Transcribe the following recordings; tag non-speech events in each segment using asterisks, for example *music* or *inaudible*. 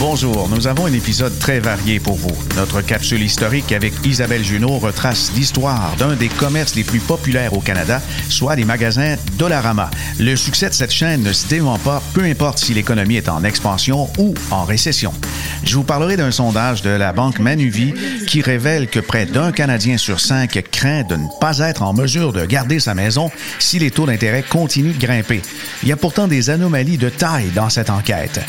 Bonjour, nous avons un épisode très varié pour vous. Notre capsule historique avec Isabelle Junot retrace l'histoire d'un des commerces les plus populaires au Canada, soit les magasins Dollarama. Le succès de cette chaîne ne se dément pas, peu importe si l'économie est en expansion ou en récession. Je vous parlerai d'un sondage de la banque Manuvie qui révèle que près d'un Canadien sur cinq craint de ne pas être en mesure de garder sa maison si les taux d'intérêt continuent de grimper. Il y a pourtant des anomalies de taille dans cette enquête.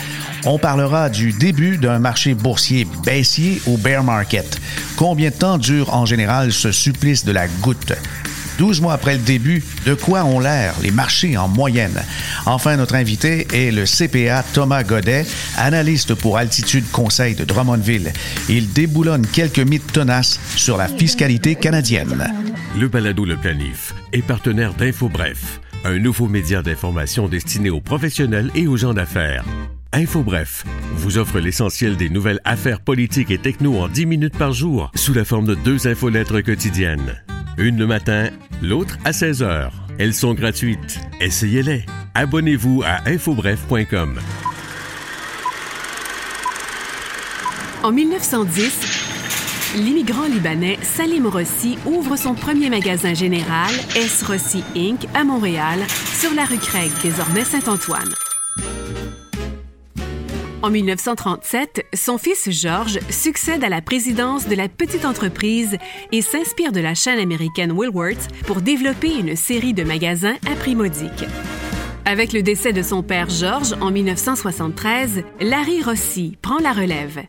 On parlera du début d'un marché boursier baissier au bear market. Combien de temps dure en général ce supplice de la goutte? 12 mois après le début, de quoi ont l'air les marchés en moyenne? Enfin, notre invité est le CPA Thomas Godet, analyste pour Altitude Conseil de Drummondville. Il déboulonne quelques mythes tenaces sur la fiscalité canadienne. Le balado Le Planif est partenaire d'InfoBref, un nouveau média d'information destiné aux professionnels et aux gens d'affaires. InfoBref vous offre l'essentiel des nouvelles affaires politiques et techno en 10 minutes par jour sous la forme de deux infolettres quotidiennes. Une le matin, l'autre à 16 heures. Elles sont gratuites. Essayez-les. Abonnez-vous à infobref.com. En 1910, l'immigrant libanais Salim Rossi ouvre son premier magasin général, S. Rossi Inc., à Montréal, sur la rue Craig, désormais Saint-Antoine. En 1937, son fils George succède à la présidence de la petite entreprise et s'inspire de la chaîne américaine Woolworth pour développer une série de magasins à prix modique. Avec le décès de son père George en 1973, Larry Rossi prend la relève.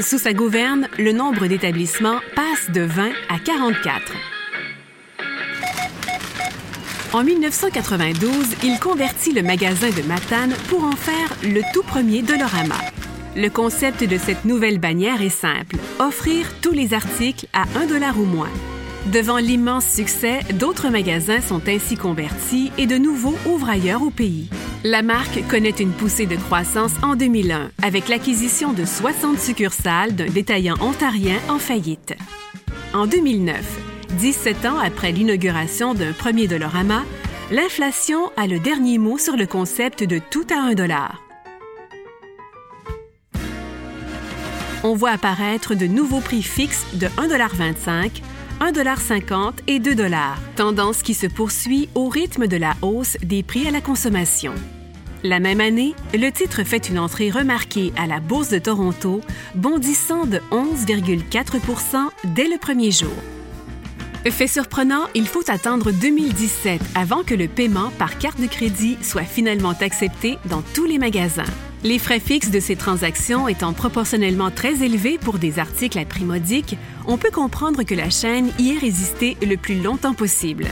Sous sa gouverne, le nombre d'établissements passe de 20 à 44. En 1992, il convertit le magasin de Matane pour en faire le tout premier Dolorama. Le concept de cette nouvelle bannière est simple, offrir tous les articles à 1 dollar ou moins. Devant l'immense succès, d'autres magasins sont ainsi convertis et de nouveaux ouvrent ailleurs au pays. La marque connaît une poussée de croissance en 2001 avec l'acquisition de 60 succursales d'un détaillant ontarien en faillite. En 2009, 17 ans après l'inauguration d'un premier Dolorama, l'inflation a le dernier mot sur le concept de tout à 1 dollar. On voit apparaître de nouveaux prix fixes de 1,25 1,50 et 2 tendance qui se poursuit au rythme de la hausse des prix à la consommation. La même année, le titre fait une entrée remarquée à la Bourse de Toronto, bondissant de 11,4% dès le premier jour. Fait surprenant, il faut attendre 2017 avant que le paiement par carte de crédit soit finalement accepté dans tous les magasins. Les frais fixes de ces transactions étant proportionnellement très élevés pour des articles à prix modique, on peut comprendre que la chaîne y ait résisté le plus longtemps possible.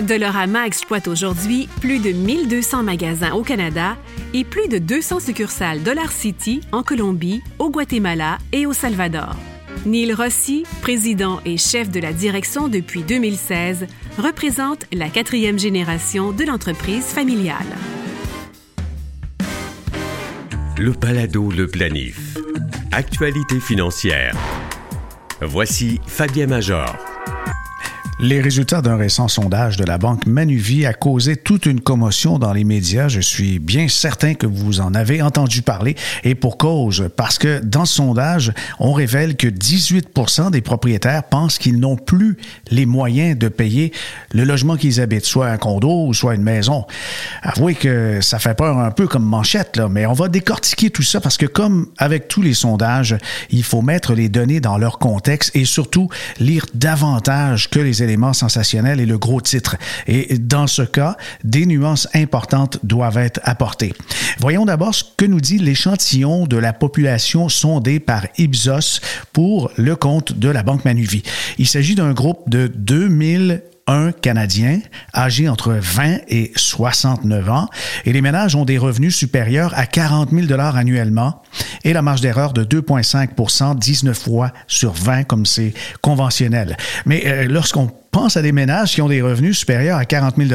Dolorama exploite aujourd'hui plus de 1200 magasins au Canada et plus de 200 succursales Dollar City en Colombie, au Guatemala et au Salvador. Neil Rossi, président et chef de la direction depuis 2016, représente la quatrième génération de l'entreprise familiale. Le Palado Le Planif. Actualité financière. Voici Fabien Major. Les résultats d'un récent sondage de la banque Manuvie a causé toute une commotion dans les médias. Je suis bien certain que vous en avez entendu parler et pour cause, parce que dans ce sondage, on révèle que 18 des propriétaires pensent qu'ils n'ont plus les moyens de payer le logement qu'ils habitent, soit un condo ou soit une maison. Avouez que ça fait peur un peu comme manchette, là, mais on va décortiquer tout ça parce que comme avec tous les sondages, il faut mettre les données dans leur contexte et surtout lire davantage que les éléments sensationnels et le gros titre. Et dans ce cas, des nuances importantes doivent être apportées. Voyons d'abord ce que nous dit l'échantillon de la population sondée par Ipsos pour le compte de la Banque Manuvie. Il s'agit d'un groupe de 2000 un Canadien âgé entre 20 et 69 ans et les ménages ont des revenus supérieurs à 40 000 dollars annuellement et la marge d'erreur de 2,5% 19 fois sur 20 comme c'est conventionnel. Mais euh, lorsqu'on pense à des ménages qui ont des revenus supérieurs à 40 000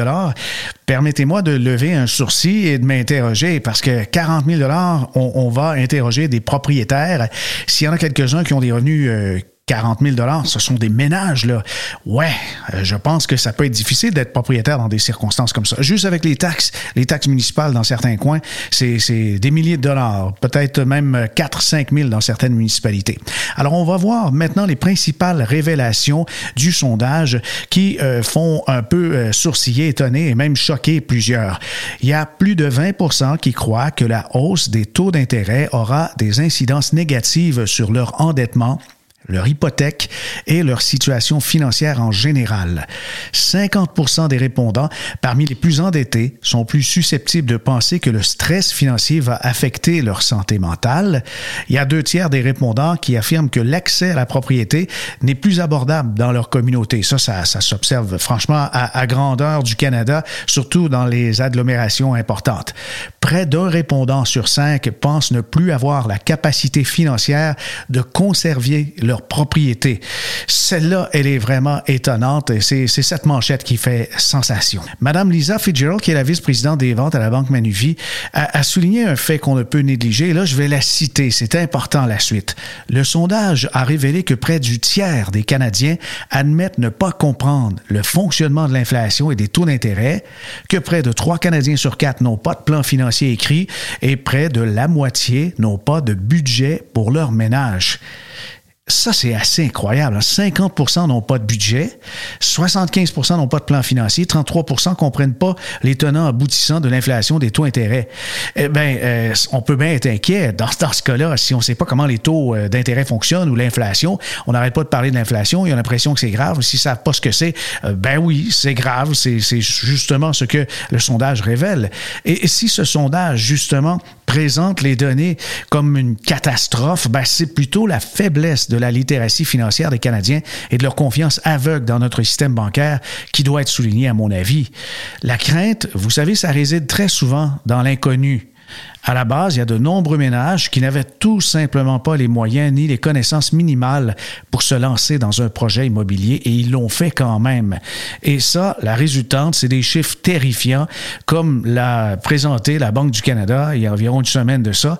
permettez-moi de lever un sourcil et de m'interroger parce que 40 000 on, on va interroger des propriétaires. S'il y en a quelques-uns qui ont des revenus euh, 40 000 ce sont des ménages, là. Ouais, euh, je pense que ça peut être difficile d'être propriétaire dans des circonstances comme ça. Juste avec les taxes, les taxes municipales dans certains coins, c'est des milliers de dollars, peut-être même 4 5 000 dans certaines municipalités. Alors, on va voir maintenant les principales révélations du sondage qui euh, font un peu euh, sourciller, étonner et même choquer plusieurs. Il y a plus de 20 qui croient que la hausse des taux d'intérêt aura des incidences négatives sur leur endettement leur hypothèque et leur situation financière en général. 50 des répondants parmi les plus endettés sont plus susceptibles de penser que le stress financier va affecter leur santé mentale. Il y a deux tiers des répondants qui affirment que l'accès à la propriété n'est plus abordable dans leur communauté. Ça, ça, s'observe franchement à, à grandeur du Canada, surtout dans les agglomérations importantes. Près d'un répondant sur cinq pense ne plus avoir la capacité financière de conserver leur propriété. Celle-là, elle est vraiment étonnante et c'est cette manchette qui fait sensation. Madame Lisa Fitzgerald, qui est la vice-présidente des ventes à la Banque Manuvie, a, a souligné un fait qu'on ne peut négliger. là, je vais la citer. C'est important la suite. Le sondage a révélé que près du tiers des Canadiens admettent ne pas comprendre le fonctionnement de l'inflation et des taux d'intérêt, que près de trois Canadiens sur quatre n'ont pas de plan financier écrit et près de la moitié n'ont pas de budget pour leur ménage. Ça, c'est assez incroyable. 50% hein. n'ont pas de budget, 75% n'ont pas de plan financier, 33 ne comprennent pas les tenants aboutissants de l'inflation des taux d'intérêt. Eh bien, euh, on peut bien être inquiet dans, ce cas-là si on ne sait pas comment les taux euh, d'intérêt fonctionnent ou l'inflation. On n'arrête pas de parler de l'inflation, ils ont l'impression que c'est grave. S'ils ne savent pas ce que c'est, euh, ben oui, c'est grave. C'est justement ce que le sondage révèle. Et, et si ce sondage, justement, présente les données comme une catastrophe, ben c'est plutôt la faiblesse de la littératie financière des Canadiens et de leur confiance aveugle dans notre système bancaire qui doit être soulignée à mon avis. La crainte, vous savez, ça réside très souvent dans l'inconnu. À la base, il y a de nombreux ménages qui n'avaient tout simplement pas les moyens ni les connaissances minimales pour se lancer dans un projet immobilier et ils l'ont fait quand même. Et ça, la résultante, c'est des chiffres terrifiants, comme l'a présenté la Banque du Canada il y a environ une semaine de ça.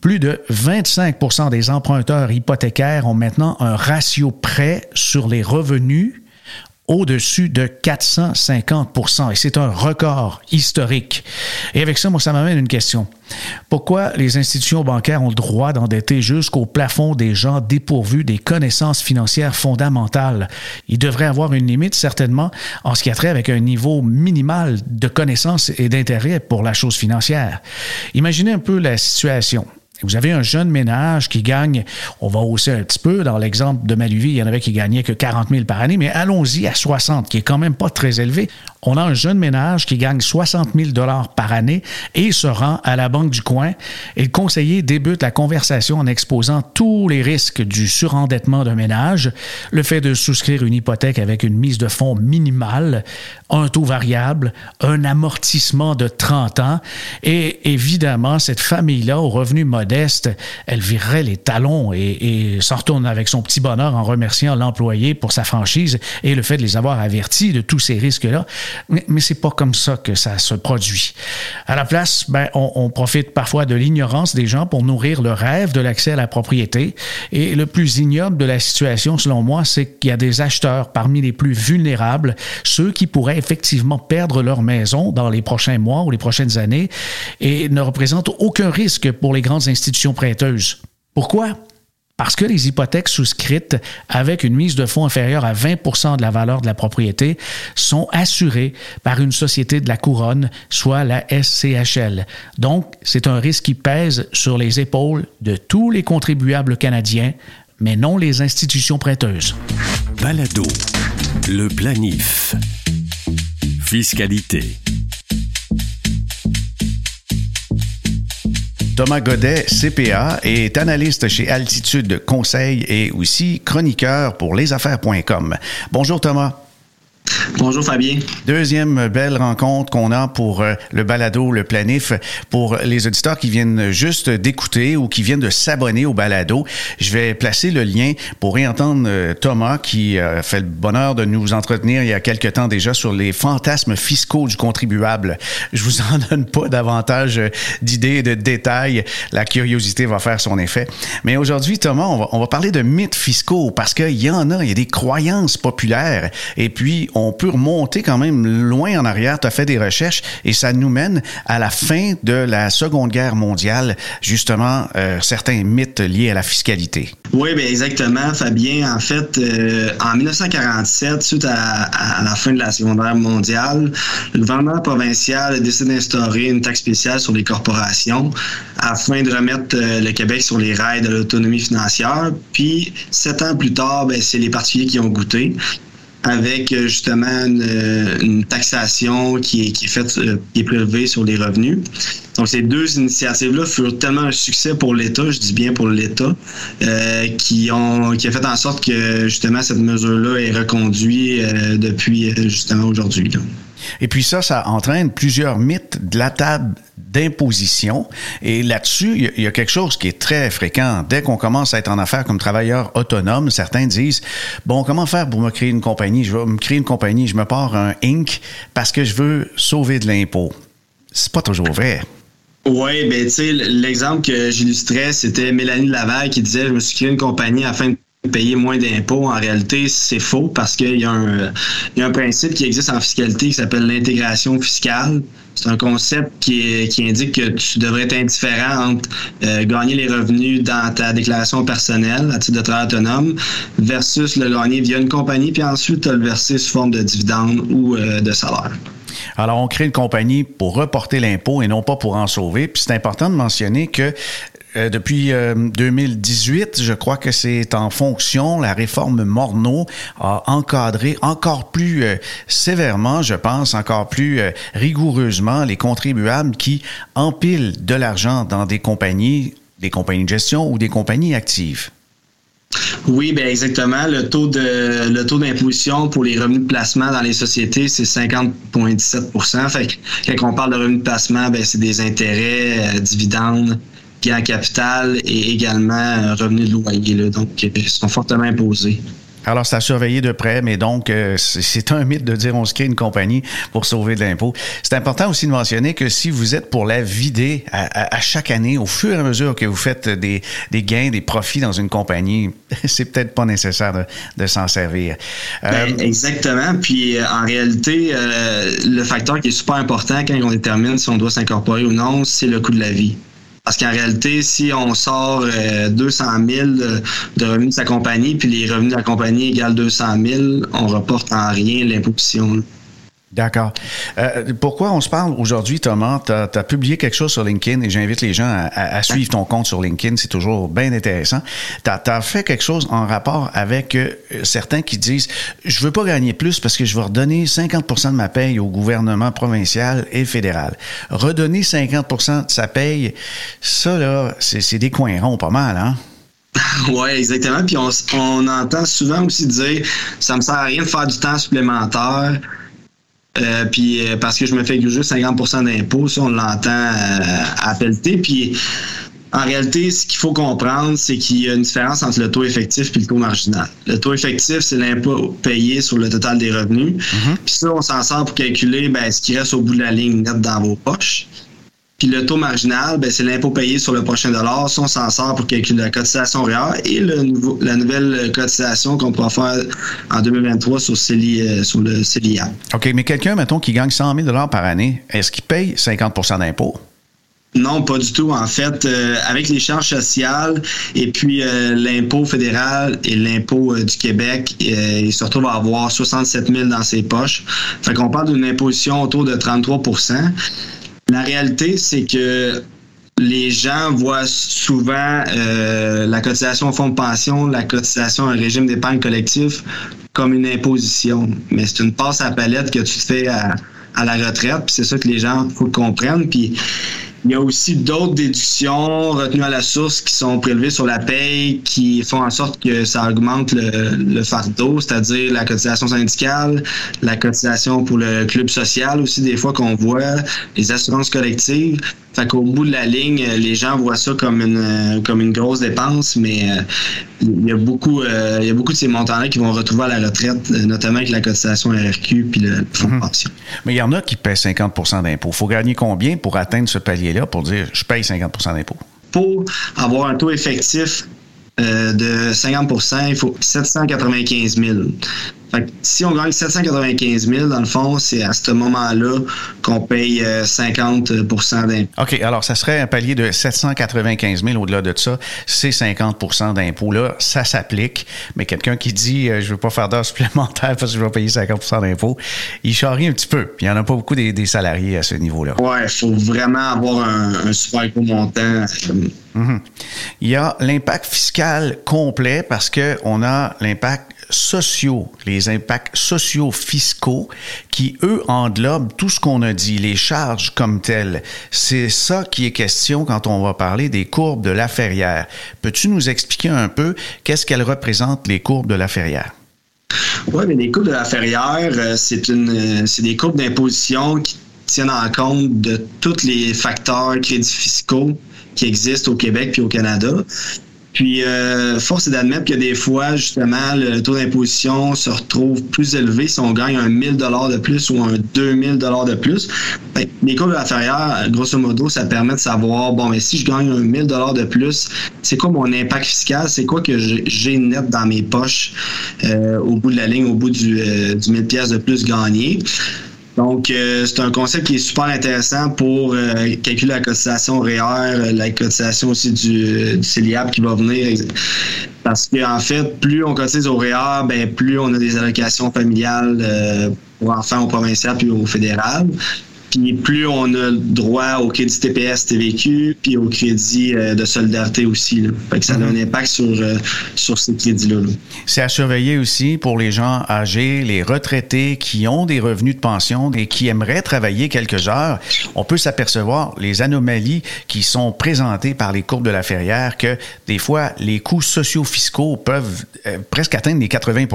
Plus de 25% des emprunteurs hypothécaires ont maintenant un ratio prêt sur les revenus au-dessus de 450% et c'est un record historique. Et avec ça, moi, ça m'amène une question. Pourquoi les institutions bancaires ont le droit d'endetter jusqu'au plafond des gens dépourvus des connaissances financières fondamentales? Il devrait avoir une limite, certainement, en ce qui a trait avec un niveau minimal de connaissances et d'intérêt pour la chose financière. Imaginez un peu la situation. Vous avez un jeune ménage qui gagne, on va hausser un petit peu, dans l'exemple de Maluvie, il y en avait qui gagnaient que 40 000 par année, mais allons-y à 60, qui est quand même pas très élevé. On a un jeune ménage qui gagne 60 000 dollars par année et se rend à la banque du coin. Et le conseiller débute la conversation en exposant tous les risques du surendettement d'un ménage, le fait de souscrire une hypothèque avec une mise de fonds minimale, un taux variable, un amortissement de 30 ans. Et évidemment cette famille-là au revenu elle virerait les talons et, et s'en retourne avec son petit bonheur en remerciant l'employé pour sa franchise et le fait de les avoir avertis de tous ces risques-là. Mais, mais c'est pas comme ça que ça se produit. À la place, ben, on, on profite parfois de l'ignorance des gens pour nourrir le rêve de l'accès à la propriété. Et le plus ignoble de la situation, selon moi, c'est qu'il y a des acheteurs parmi les plus vulnérables, ceux qui pourraient effectivement perdre leur maison dans les prochains mois ou les prochaines années et ne représentent aucun risque pour les grandes institutions prêteuses. Pourquoi? Parce que les hypothèques souscrites avec une mise de fonds inférieure à 20% de la valeur de la propriété sont assurées par une société de la couronne, soit la SCHL. Donc, c'est un risque qui pèse sur les épaules de tous les contribuables canadiens, mais non les institutions prêteuses. Balado, le planif. Fiscalité. Thomas Godet, CPA, est analyste chez Altitude Conseil et aussi chroniqueur pour lesaffaires.com. Bonjour Thomas. Bonjour Fabien. Deuxième belle rencontre qu'on a pour euh, le balado, le planif, pour les auditeurs qui viennent juste d'écouter ou qui viennent de s'abonner au balado. Je vais placer le lien pour réentendre euh, Thomas qui a fait le bonheur de nous entretenir il y a quelque temps déjà sur les fantasmes fiscaux du contribuable. Je vous en donne pas davantage euh, d'idées et de détails. La curiosité va faire son effet. Mais aujourd'hui, Thomas, on va, on va parler de mythes fiscaux parce qu'il y en a, il y a des croyances populaires et puis on peut remonter quand même loin en arrière. Tu as fait des recherches et ça nous mène à la fin de la Seconde Guerre mondiale, justement, euh, certains mythes liés à la fiscalité. Oui, bien exactement, Fabien. En fait, euh, en 1947, suite à, la fin de la Seconde Guerre mondiale, le gouvernement provincial a décidé d'instaurer une taxe spéciale sur les corporations afin de remettre euh, le Québec sur les rails de l'autonomie financière. Puis, sept ans plus tard, ben, c'est les particuliers qui ont goûté avec euh, justement euh, une, taxation qui est, qui est faite, euh, qui est prélevée sur les revenus. Donc, ces deux initiatives-là furent tellement un succès pour l'État, je dis bien pour l'État, qui ont qui a fait en sorte que justement cette mesure-là est reconduite depuis justement aujourd'hui. Et puis ça, ça entraîne plusieurs mythes de la table d'imposition. Et là-dessus, il y, a quelque chose qui est très fréquent. Dès qu'on commence à être en affaires comme travailleur autonome, certains disent, bon, comment faire pour me créer une compagnie? Je vais me créer une compagnie, je me pars un Inc. parce que je veux sauver de l'impôt. C'est pas toujours vrai. Oui, ben tu sais, l'exemple que j'illustrais, c'était Mélanie Laval qui disait, je me suis créé une compagnie afin de payer moins d'impôts. En réalité, c'est faux parce qu'il y, a un principe qui existe en fiscalité qui s'appelle l'intégration fiscale. C'est un concept qui, indique que tu devrais être indifférent entre euh, gagner les revenus dans ta déclaration personnelle à titre de travail autonome versus le gagner via une compagnie, puis ensuite le verser sous forme de dividende ou euh, de salaire. Alors, on crée une compagnie pour reporter l'impôt et non pas pour en sauver. Puis c'est important de mentionner que euh, depuis 2018, euh, je crois que c'est en fonction, la réforme Morneau a encadré encore plus euh, sévèrement, je pense, encore plus rigoureusement les contribuables qui empilent de l'argent dans des compagnies, des compagnies de gestion ou des compagnies actives. Oui, ben exactement. Le taux de le taux d'imposition pour les revenus de placement dans les sociétés, c'est 50,17 Fait quand on parle de revenus de placement, ben c'est des intérêts, dividendes, en capital et également euh, revenus de loyer. Là, donc, ils euh, sont fortement imposés. Alors, c'est à surveiller de près, mais donc, euh, c'est un mythe de dire on se crée une compagnie pour sauver de l'impôt. C'est important aussi de mentionner que si vous êtes pour la vider à, chaque année, au fur et à mesure que vous faites des, gains, des profits dans une compagnie, *laughs* c'est peut-être pas nécessaire de, s'en servir. Ben, exactement. Puis, en réalité, le facteur qui est super important quand on détermine si on doit s'incorporer ou non, c'est le coût de la vie. Parce qu'en réalité, si on sort 200 euh, 000 de revenus de sa compagnie, puis les revenus de la compagnie égale 200 000, on reporte en rien l'imposition. D'accord. Euh, pourquoi on se parle aujourd'hui, Thomas? Tu as, publié quelque chose sur LinkedIn et j'invite les gens à, suivre ton compte sur LinkedIn. C'est toujours bien intéressant. Tu as, fait quelque chose en rapport avec euh, certains qui disent Je veux pas gagner plus parce que je vais redonner 50% de ma paye au gouvernement provincial et fédéral. Redonner 50% de sa paye, ça, là, c'est des coins ronds pas mal, hein? *laughs* Oui, exactement. Puis on, on entend souvent aussi dire ça me sert à rien de faire du temps supplémentaire euh, puis euh, parce que je me fais juste 50% d'impôts, ça on l'entend euh, à pelleter. Puis en réalité, ce qu'il faut comprendre, c'est qu'il y a une différence entre le taux effectif et le taux marginal. Le taux effectif, c'est l'impôt payé sur le total des revenus. Mm-hmm. Puis ça, on s'en sort pour calculer ben, ce qui reste au bout de la ligne nette dans vos poches. Puis le taux marginal, ben, c'est l'impôt payé sur le prochain dollar. Ça, on s'en sort pour calculer la cotisation réelle et le nouveau, la nouvelle cotisation qu'on pourra faire en 2023 sur, euh, sur le CELIA. OK, mais quelqu'un, mettons, qui gagne 100 000 par année, est-ce qu'il paye 50% d'impôt? Non, pas du tout. En fait, euh, avec les charges sociales et puis euh, l'impôt fédéral et l'impôt du Québec, il se retrouve à avoir 67 000 dans ses poches. Fait qu'on parle d'une imposition autour de 33 la réalité, c'est que les gens voient souvent euh, la cotisation au fonds de pension, la cotisation à un régime d'épargne collectif comme une imposition. Mais c'est une passe à palette que tu fais à, la retraite. Puis c'est ça que les gens faut comprendre. Puis Il y a aussi d'autres déductions retenues à la source qui sont prélevées sur la paye qui font en sorte que ça augmente le, le fardeau, c'est-à-dire la cotisation syndicale, la cotisation pour le club social aussi des fois qu'on voit, les assurances collectives. Fait qu'au bout de la ligne, les gens voient ça comme une comme une grosse dépense, mais euh, il y a beaucoup euh, il y a beaucoup de ces montants-là qui vont retrouver à la retraite, notamment avec la cotisation RRQ puis le fonds de mhm. pension. Mais il y en a qui paient 50% d'impôts. Il faut gagner combien pour atteindre ce palier-là pour dire je paye 50% d'impôts? Pour avoir un taux effectif euh, de 50% il faut 795 000 si on gagne 795 000, dans le fond, c'est à ce moment-là qu'on paye 50% euh, d'impôts. OK. Alors, ça serait un palier de 795 000 au-delà de ça. C'est 50% d'impôts. Là, ça s'applique. Mais quelqu'un qui dit, euh, je ne veux pas faire d'heures *laughs* supplémentaires parce que je vais payer 50% d'impôts, il charrie un petit peu. Il n'y en a pas beaucoup des, salariés à ce niveau-là. Oui, il faut vraiment avoir un, super gros montant. Mhm. Il y a l'impact fiscal complet parce qu'on a l'impact sociaux, les impacts sociaux fiscaux qui, eux, englobent tout ce qu'on a dit, les charges comme telles. C'est ça qui est question quand on va parler des courbes de la Ferrière. Peux-tu nous expliquer un peu qu'est-ce qu'elles représentent, les courbes de la Ferrière? Oui, mais les courbes de la Ferrière, euh, c'est une, euh, c'est des courbes d'imposition qui tiennent en compte de tous les facteurs crédits fiscaux qui existent au Québec puis au Canada. Puis, euh, force est d'admettre que des fois, justement, le taux d'imposition se retrouve plus élevé si on gagne un 1000 dollars de plus ou un 2000 dollars de plus. Ben, les courbes inférieures, grosso modo, ça permet de savoir, bon, mais si je gagne un 1000 dollars de plus, c'est quoi mon impact fiscal? C'est quoi que j'ai net dans mes poches euh, au bout de la ligne, au bout du, euh, du 1000 pièces de plus gagné? Donc, euh, c'est un concept qui est super intéressant pour euh, calculer la cotisation REER, la cotisation aussi du, du CELIAP qui va venir. Parce qu'en en fait, plus on cotise au REER, ben, plus on a des allocations familiales euh, pour enfants au provincial puis au fédéral. Puis plus on a droit au crédit TPS TVQ, puis au crédit euh, de solidarité aussi. Là. Fait que ça a un mhm. impact sur, euh, sur ces crédits-là. C'est à surveiller aussi pour les gens âgés, les retraités qui ont des revenus de pension et qui aimeraient travailler quelques heures. On peut s'apercevoir les anomalies qui sont présentées par les courbes de la ferrière que des fois, les coûts sociaux-fiscaux peuvent euh, presque atteindre les 80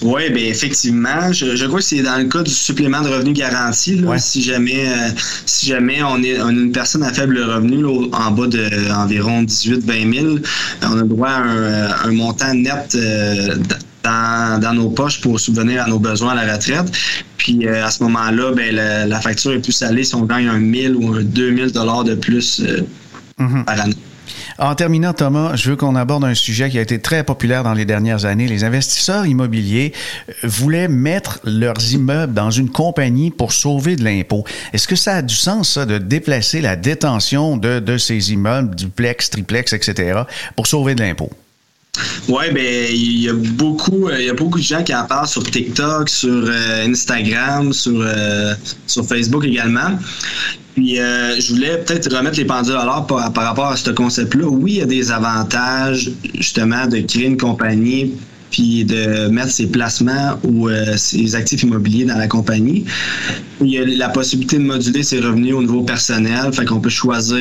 oui, bien effectivement. Je, crois que c'est dans le cas du supplément de revenu garanti. Si jamais euh, si jamais on est une personne à faible revenu, en bas de environ 18-20 000, on a droit à un, montant net euh, dans, nos poches pour subvenir à nos besoins à la retraite. Puis euh, à ce moment-là, ben, la, facture est plus salée si on gagne un 1000 ou un 2000 dollars de plus mm-hmm. par année. En terminant, Thomas, je veux qu'on aborde un sujet qui a été très populaire dans les dernières années. Les investisseurs immobiliers euh, voulaient mettre leurs immeubles dans une compagnie pour sauver de l'impôt. Est-ce que ça a du sens, ça, de déplacer la détention de, de ces immeubles, duplex, triplex, etc., pour sauver de l'impôt? Oui, ben il y a beaucoup, il y a beaucoup de gens qui en parlent sur TikTok, sur euh, Instagram, sur, euh, sur Facebook également. Puis euh, je voulais peut-être remettre les pendules à l'heure par, par, rapport à ce concept-là. Oui, il y a des avantages justement de créer une compagnie puis de mettre ses placements ou euh, ses actifs immobiliers dans la compagnie. Il y a la possibilité de moduler ses revenus au niveau personnel, fait qu'on peut choisir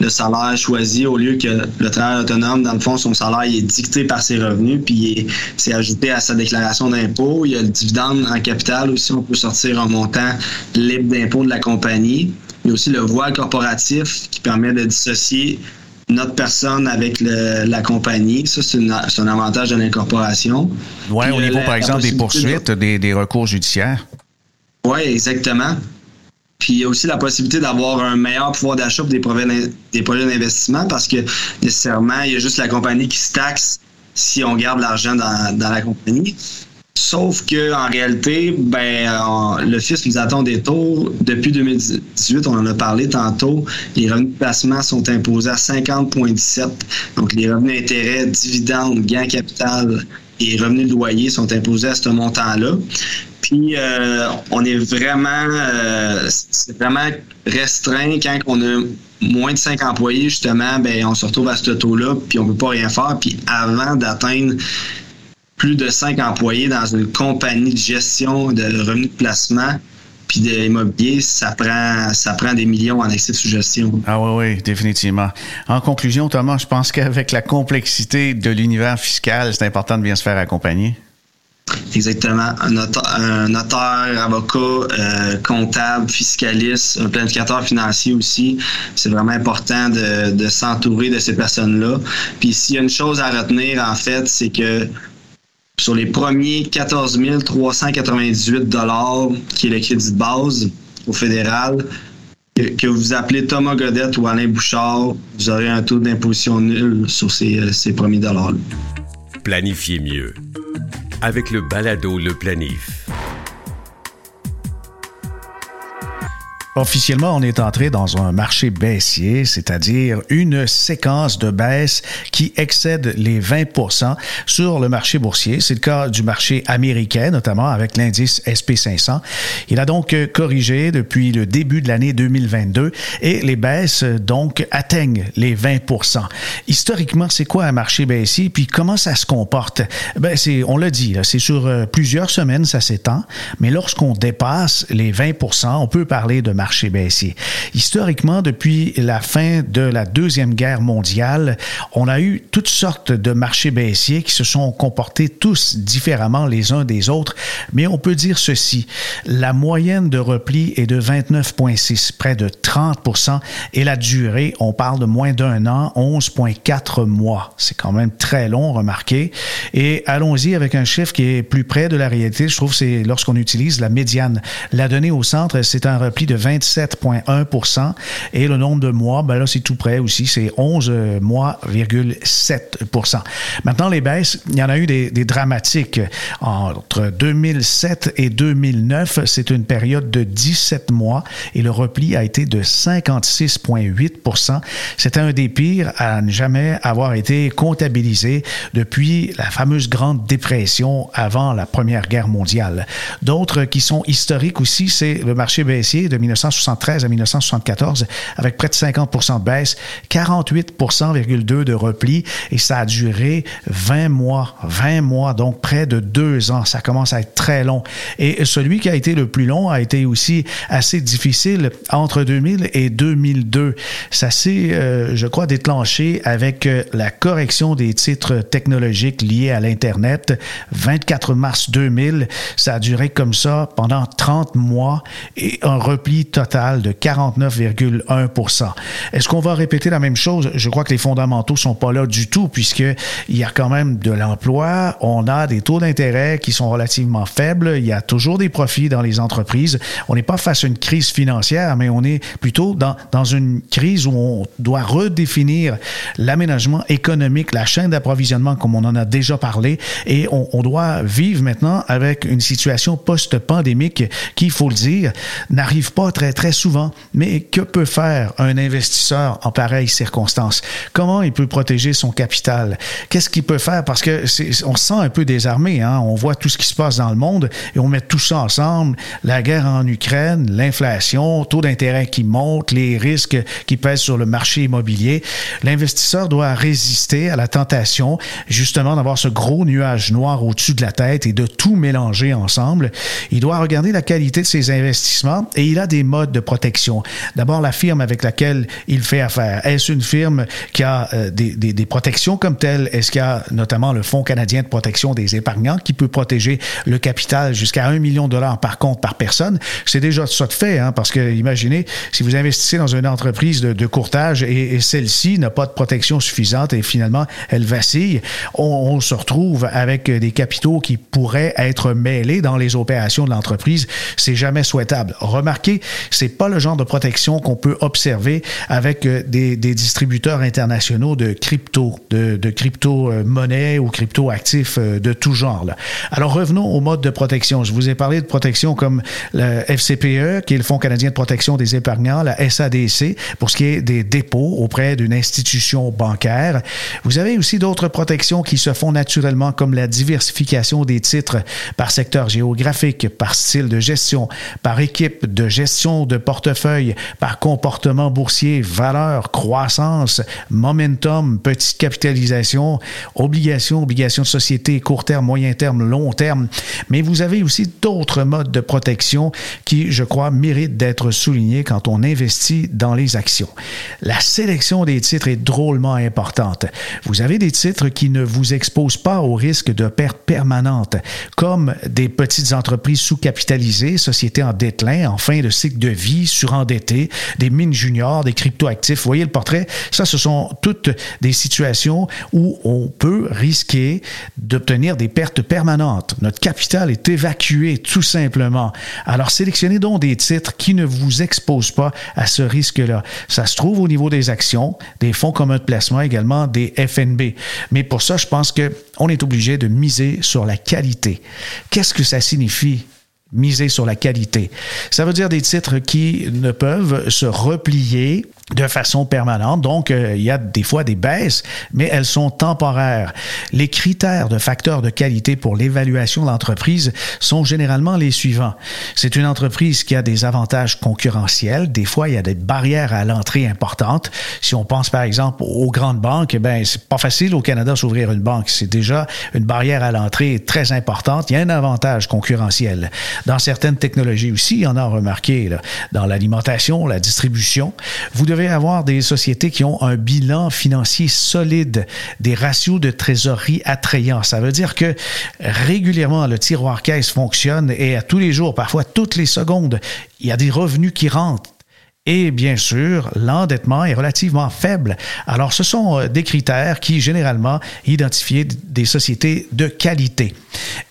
le, salaire choisi au lieu que le travail autonome, dans le fond, son salaire est dicté par ses revenus, puis c'est ajouté à sa déclaration d'impôt. Il y a le dividende en capital aussi, on peut sortir un montant libre d'impôt de la compagnie. Il y a aussi le voile corporatif qui permet de dissocier notre personne avec la compagnie. Ça, c'est un avantage de l'incorporation. Oui, au niveau, par exemple, des poursuites, des, recours judiciaires. Oui, exactement. Puis il y a aussi la possibilité d'avoir un meilleur pouvoir d'achat pour des projets, des projets d'investissement parce que nécessairement, il y a juste la compagnie qui se taxe si on garde l'argent dans, dans la compagnie. Sauf que en réalité, ben, le fisc nous attend des taux. Depuis 2018, on en a parlé tantôt, les revenus de placement sont imposés à 50,17. Donc, les revenus d'intérêt, dividendes, gains capital et revenus de loyer sont imposés à ce montant-là. Puis, euh, on est vraiment, euh, c'est vraiment restreint quand on a moins de 5 employés, justement, ben, on se retrouve à ce taux-là, puis on ne peut pas rien faire. Puis, avant d'atteindre plus de cinq employés dans une compagnie de gestion de revenus de placement, puis de l'immobilier, ça prend, ça prend des millions en excès de suggestion. Ah oui, oui, définitivement. En conclusion, Thomas, je pense qu'avec la complexité de l'univers fiscal, c'est important de bien se faire accompagner. Exactement. Un notaire, avocat, euh, comptable, fiscaliste, un planificateur financier aussi. C'est vraiment important de, de s'entourer de ces personnes-là. Puis s'il y a une chose à retenir, en fait, c'est que sur les premiers 14 398 qui est le crédit de base au fédéral, que, vous appelez Thomas Godette ou Alain Bouchard, vous aurez un taux d'imposition nul sur ces, ces premiers dollars. Planifiez mieux avec le balado Le Planif. Officiellement, on est entré dans un marché baissier, c'est-à-dire une séquence de baisse qui excède les 20% sur le marché boursier. C'est le cas du marché américain, notamment avec l'indice SP500. Il a donc corrigé depuis le début de l'année 2022 et les baisses, donc, atteignent les 20% Historiquement, c'est quoi un marché baissier? Puis comment ça se comporte? Ben, c'est, on l'a dit, c'est sur euh, plusieurs semaines, ça s'étend. Mais lorsqu'on dépasse les 20% on peut parler de marché baissier. Historiquement, depuis la fin de la Deuxième Guerre mondiale, on a eu toutes sortes de marchés baissiers qui se sont comportés tous différemment les uns des autres, mais on peut dire ceci, la moyenne de repli est de 29,6, près de 30% et la durée, on parle de moins d'un an, 11,4 mois. C'est quand même très long, remarquez. Et allons-y avec un chiffre qui est plus près de la réalité. Je trouve c'est lorsqu'on utilise la médiane. La donnée au centre, c'est un repli de 20 27,1 et le nombre de mois, ben là, c'est tout près aussi, c'est 11 mois,7 Maintenant, les baisses, il y en a eu des, dramatiques. Entre 2007 et 2009, c'est une période de 17 mois et le repli a été de 56,8% C'était un des pires à ne jamais avoir été comptabilisé depuis la fameuse Grande Dépression avant la Première Guerre mondiale. D'autres qui sont historiques aussi, c'est le marché baissier de 1973 à 1974, avec près de 50% de baisse, 48,2% de repli, et ça a duré 20 mois, 20 mois, donc près de deux ans. Ça commence à être très long. Et celui qui a été le plus long a été aussi assez difficile entre 2000 et 2002. Ça s'est, euh, je crois, déclenché avec euh, la correction des titres technologiques liés à l'Internet. 24 mars 2000, ça a duré comme ça pendant 30 mois et un repli total de 49,1 Est-ce qu'on va répéter la même chose? Je crois que les fondamentaux sont pas là du tout, puisqu'il y a quand même de l'emploi, on a des taux d'intérêt qui sont relativement faibles, il y a toujours des profits dans les entreprises. On n'est pas face à une crise financière, mais on est plutôt dans, dans une crise où on doit redéfinir l'aménagement économique, la chaîne d'approvisionnement, comme on en a déjà parlé, et on, on doit vivre maintenant avec une situation post-pandémique qui, il faut le dire, n'arrive pas très, souvent. Mais que peut faire un investisseur en pareille circonstance? Comment il peut protéger son capital? Qu'est-ce qu'il peut faire? Parce que on se sent un peu désarmé. Hein? On voit tout ce qui se passe dans le monde et on met tout ça ensemble. La guerre en Ukraine, l'inflation, taux d'intérêt qui monte, les risques qui pèsent sur le marché immobilier. L'investisseur doit résister à la tentation, justement, d'avoir ce gros nuage noir au-dessus de la tête et de tout mélanger ensemble. Il doit regarder la qualité de ses investissements et il a des modes de protection. D'abord, la firme avec laquelle il fait affaire. Est-ce une firme qui a euh, des, protections comme telles? Est-ce qu'il y a notamment le Fonds canadien de protection des épargnants qui peut protéger le capital jusqu'à un million de dollars par compte par personne? C'est déjà ça de fait, hein, parce que imaginez, si vous investissez dans une entreprise de, courtage et, et celle-ci n'a pas de protection suffisante et finalement elle vacille, on, on se retrouve avec des capitaux qui pourraient être mêlés dans les opérations de l'entreprise. C'est jamais souhaitable. Remarquez, c'est pas le genre de protection qu'on peut observer avec euh, des, distributeurs internationaux de crypto, de, de crypto-monnaie ou crypto-actifs euh, de tout genre. Alors revenons au mode de protection. Je vous ai parlé de protection comme le FCPE, qui est le Fonds canadien de protection des épargnants, la SADC, pour ce qui est des dépôts auprès d'une institution bancaire. Vous avez aussi d'autres protections qui se font naturellement, comme la diversification des titres par secteur géographique, par style de gestion, par équipe de gestion de portefeuille par comportement boursier, valeur, croissance, momentum, petite capitalisation, obligations, obligations de société, court terme, moyen terme, long terme. Mais vous avez aussi d'autres modes de protection qui, je crois, méritent d'être soulignés quand on investit dans les actions. La sélection des titres est drôlement importante. Vous avez des titres qui ne vous exposent pas au risque de perte permanente, comme des petites entreprises sous-capitalisées, sociétés en déclin, en fin de cycle de vie, surendettées, des mines juniors, des cryptoactifs. Vous voyez le portrait? Ça, ce sont toutes des situations où on peut risquer d'obtenir des pertes permanentes. Notre capital est évacué tout simplement. Alors, sélectionnez donc des titres qui ne vous exposent pas à ce risque-là. Ça se trouve au niveau des actions, des fonds communs de placement également, des FNB. Mais pour ça, je pense qu'on est obligé de miser sur la qualité. Qu'est-ce que ça signifie? Miser sur la qualité. Ça veut dire des titres qui ne peuvent se replier de façon permanente. Donc, euh, il y a des fois des baisses, mais elles sont temporaires. Les critères de facteurs de qualité pour l'évaluation de l'entreprise sont généralement les suivants. C'est une entreprise qui a des avantages concurrentiels. Des fois, il y a des barrières à l'entrée importantes. Si on pense par exemple aux grandes banques, ben c'est pas facile au Canada s'ouvrir une banque. C'est déjà une barrière à l'entrée très importante. Il y a un avantage concurrentiel. Dans certaines technologies aussi, on a remarqué là, dans l'alimentation, la distribution, vous devez avoir des sociétés qui ont un bilan financier solide, des ratios de trésorerie attrayants. Ça veut dire que régulièrement, le tiroir caisse fonctionne et à tous les jours, parfois toutes les secondes, il y a des revenus qui rentrent et bien sûr, l'endettement est relativement faible. Alors, ce sont euh, des critères qui, généralement, identifient des sociétés de qualité.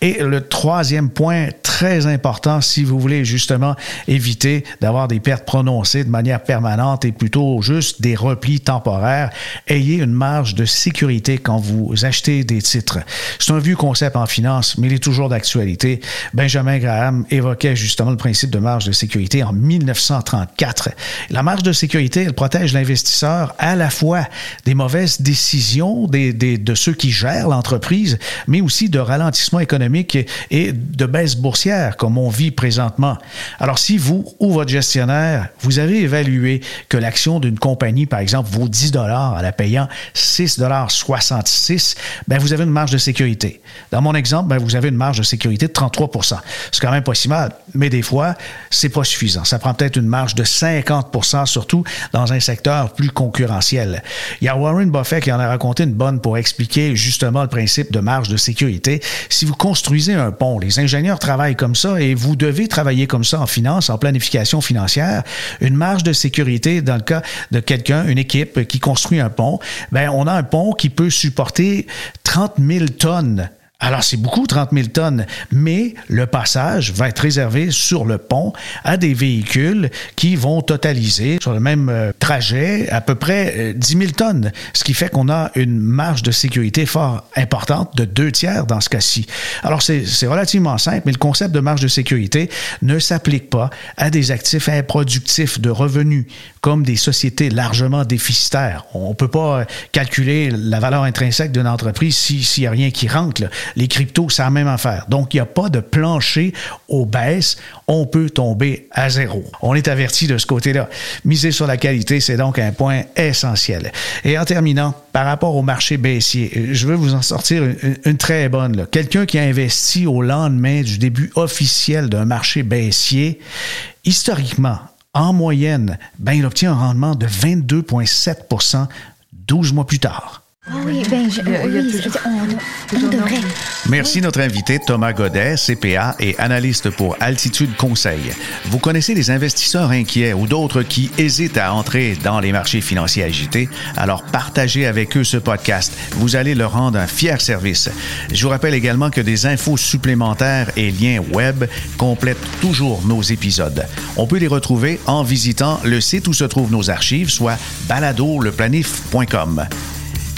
Et le troisième point très important, si vous voulez justement éviter d'avoir des pertes prononcées de manière permanente et plutôt juste des replis temporaires, ayez une marge de sécurité quand vous achetez des titres. C'est un vieux concept en finance, mais il est toujours d'actualité. Benjamin Graham évoquait justement le principe de marge de sécurité en 1934. La marge de sécurité, elle protège l'investisseur à la fois des mauvaises décisions de ceux qui gèrent l'entreprise, mais aussi de ralentissement économique et de baisse boursière comme on vit présentement. Alors si vous ou votre gestionnaire, vous avez évalué que l'action d'une compagnie, par exemple, vaut 10 dollars en la payant 6 dollars 66, ben vous avez une marge de sécurité. Dans mon exemple, ben vous avez une marge de sécurité de 33% C'est quand même pas si mal, mais des fois, c'est pas suffisant. Ça prend peut-être une marge de 50 50 surtout dans un secteur plus concurrentiel. Il y a Warren Buffett qui en a raconté une bonne pour expliquer justement le principe de marge de sécurité. Si vous construisez un pont, les ingénieurs travaillent comme ça et vous devez travailler comme ça en finance, en planification financière. Une marge de sécurité dans le cas de quelqu'un, une équipe qui construit un pont, ben on a un pont qui peut supporter 30 000 tonnes alors, c'est beaucoup, 30 000 tonnes, mais le passage va être réservé sur le pont à des véhicules qui vont totaliser sur le même euh, trajet à peu près 10 euh, 000 tonnes, ce qui fait qu'on a une marge de sécurité fort importante de deux tiers dans ce cas-ci. Alors, c'est relativement simple, mais le concept de marge de sécurité ne s'applique pas à des actifs improductifs de revenus, comme des sociétés largement déficitaires. On ne peut pas calculer la valeur intrinsèque d'une entreprise s'il n'y a rien qui rentre. Les cryptos, c'est la même affaire. Donc, il n'y a pas de plancher aux baisses. On peut tomber à zéro. On est averti de ce côté-là. Miser sur la qualité, c'est donc un point essentiel. Et en terminant, par rapport au marché baissier, je veux vous en sortir une, très bonne. Quelqu'un qui a investi au lendemain du début officiel d'un marché baissier, historiquement, en moyenne, ben, il obtient un rendement de 22,7% 12 mois plus tard. Ah oui, ben, Merci notre invité Thomas Godet, CPA et analyste pour Altitude Conseil. Vous connaissez les investisseurs inquiets ou d'autres qui hésitent à entrer dans les marchés financiers agités, alors partagez avec eux ce podcast. Vous allez leur rendre un fier service. Je vous rappelle également que des infos supplémentaires et liens web complètent toujours nos épisodes. On peut les retrouver en visitant le site où se trouvent nos archives, soit baladoleplanif.com.